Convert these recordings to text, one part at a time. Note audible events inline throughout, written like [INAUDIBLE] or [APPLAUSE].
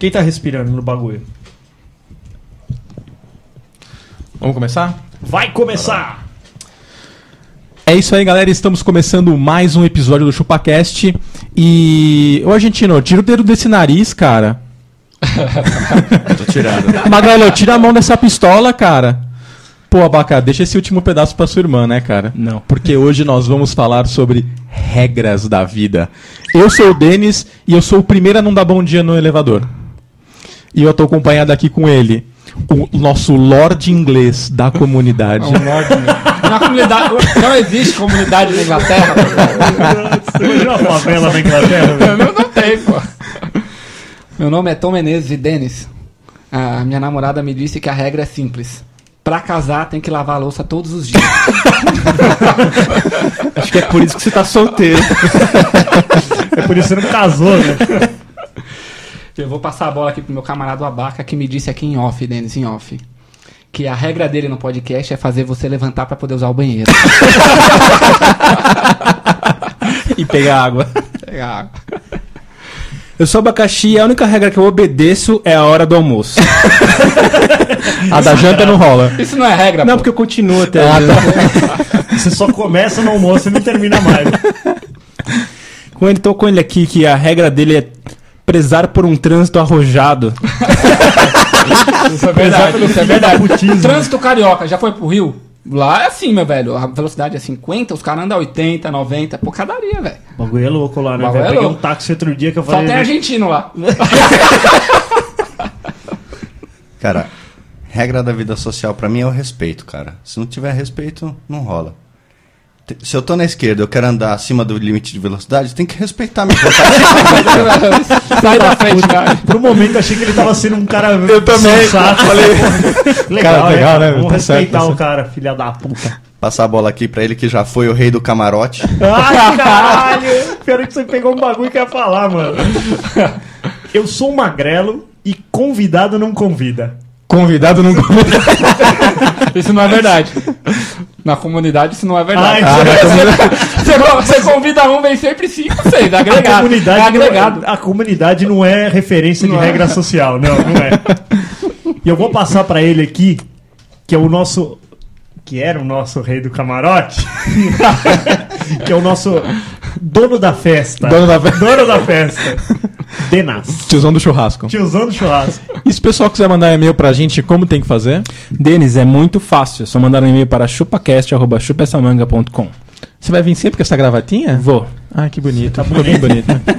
Quem tá respirando no bagulho? Vamos começar? Vai começar! É isso aí, galera. Estamos começando mais um episódio do ChupaCast. E. Ô, argentino, tira o dedo desse nariz, cara. [LAUGHS] Tô tirado. Magrelo, tira a mão dessa pistola, cara. Pô, Abaca, deixa esse último pedaço pra sua irmã, né, cara? Não. Porque hoje nós vamos falar sobre regras da vida. Eu sou o Denis e eu sou o primeiro a não dar bom dia no elevador. E eu tô acompanhado aqui com ele, o nosso Lorde inglês da comunidade. Na comunidade, não existe comunidade na Inglaterra. Você imagina uma favela na Inglaterra? velho? Não, não tem, pô. Meu nome é Tom Menezes e Denis. A minha namorada me disse que a regra é simples. Pra casar tem que lavar a louça todos os dias. Acho que é por isso que você tá solteiro. É por isso que você não casou, né? Eu vou passar a bola aqui pro meu camarada Abaca que me disse aqui em off, Denis, em off. Que a regra dele no podcast é fazer você levantar pra poder usar o banheiro. [LAUGHS] e pegar água. Pegar água. Eu sou abacaxi e a única regra que eu obedeço é a hora do almoço. A da janta não rola. Isso não é regra, Não, pô. porque eu continuo até. Ah, [LAUGHS] Você só começa no almoço e não termina mais. Ele, tô com ele aqui que a regra dele é prezar por um trânsito arrojado. [LAUGHS] Isso é verdade, isso é verdade. Trânsito carioca, já foi pro Rio? Lá é assim, meu velho. A velocidade é 50, os caras andam 80, 90. Porcadaria, velho. O bagulho é louco lá, né? Velho? é Peguei louco. um táxi outro dia que eu Só falei. tem argentino lá. Cara, regra da vida social pra mim é o respeito, cara. Se não tiver respeito, não rola. Se eu tô na esquerda, eu quero andar acima do limite de velocidade, tem que respeitar minha vontade. [LAUGHS] Sai da frente, cara. Por um momento eu achei que ele tava sendo um cara. Eu também. Falei. Legal, [LAUGHS] Cara, legal, né? Vamos Tá respeitar certo, tá o cara, filha da puta. Passar a bola aqui pra ele que já foi o rei do camarote. Ai, caralho! Pior que você pegou um bagulho que ia falar, mano. Eu sou um magrelo e convidado não convida. Convidado não convida. [LAUGHS] Isso não é verdade. Na comunidade isso não é verdade. [LAUGHS] Ai, você, você convida um, vem sempre cinco, seis. A Agregado. comunidade, É não agregado. é, a comunidade não é referência de Não é. regra social, não, não é. E eu vou passar pra ele aqui, que é o nosso. Que era o nosso rei do camarote. [LAUGHS] que é o nosso dono da festa. Dono da festa. Dono da festa. Denas. Tiozão do churrasco. Tiozão do churrasco. E se o pessoal quiser mandar e-mail pra gente, como tem que fazer? Denis, é muito fácil. É só mandar um e-mail para chupacast.chupessamanga.com. Você vai vir sempre com essa gravatinha? Vou. Ah, que bonito. Tá Ficou bem bonito. bonito.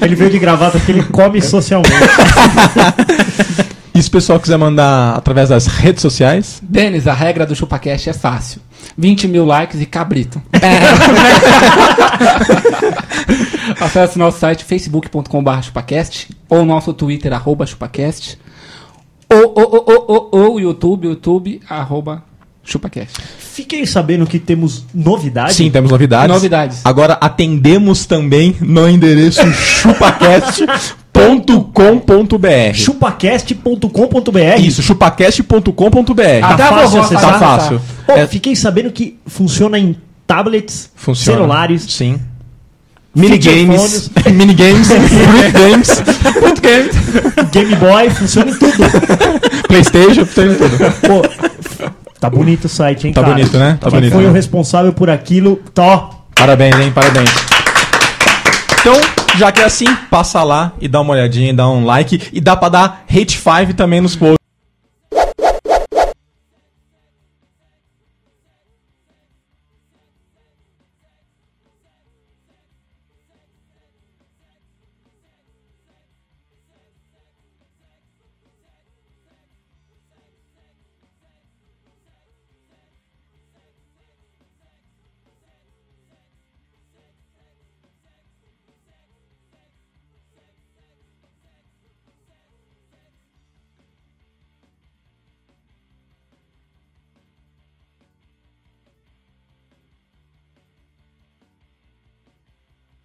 É, ele veio de gravata porque ele come socialmente. [LAUGHS] E se o pessoal quiser mandar através das redes sociais? Denis, a regra do ChupaCast é fácil. 20 mil likes e cabrito. [LAUGHS] Acesse nosso site facebook.com.br chupacast ou nosso twitter arroba chupacast ou, ou, ou, ou, ou, ou YouTube, YouTube arroba chupacast. Fiquem sabendo que temos novidade. Sim, temos novidades. Novidades. Agora atendemos também no endereço [LAUGHS] chupacast.com.br. chupacast.com.br. Isso, chupacast.com.br. Até a fácil vovó acessar. sabe Tá fácil. Ô, É- Fiquei sabendo que funciona em tablets, Funciona. celulares, Sim. Minigames. Minigames, fruit games, fruit games, Game Boy, funciona em tudo. Playstation, tem tudo. Pô, tá bonito o site, hein, Tá cara? bonito, né? Tá Quem bonito, foi né? o responsável por aquilo, tó. Parabéns, hein? Parabéns. Então, já que é assim, passa lá e dá uma olhadinha, dá um like e dá pra dar hate 5 também nos posts.